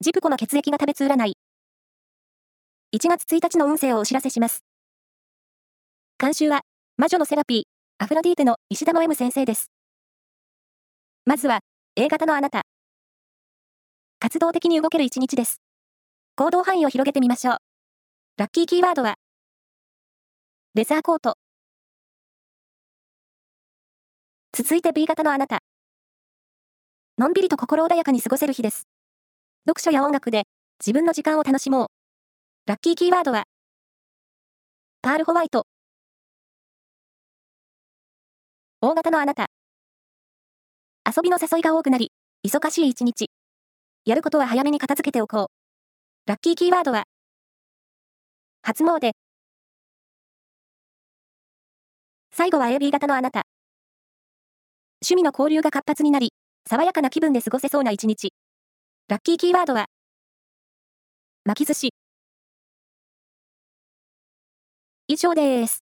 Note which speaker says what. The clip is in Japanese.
Speaker 1: ジプコの血液が食べつ占い。1月1日の運勢をお知らせします。監修は、魔女のセラピー、アフロディーテの石田の M 先生です。まずは、A 型のあなた。活動的に動ける一日です。行動範囲を広げてみましょう。ラッキーキーワードは、レザーコート。続いて B 型のあなた。のんびりと心穏やかに過ごせる日です。読書や音楽で自分の時間を楽しもう。ラッキーキーワードは、パールホワイト。大型のあなた。遊びの誘いが多くなり、忙しい一日。やることは早めに片付けておこう。ラッキーキーワードは、初詣。最後は AB 型のあなた。趣味の交流が活発になり、爽やかな気分で過ごせそうな一日。ラッキーキーワードは、巻き寿司。以上です。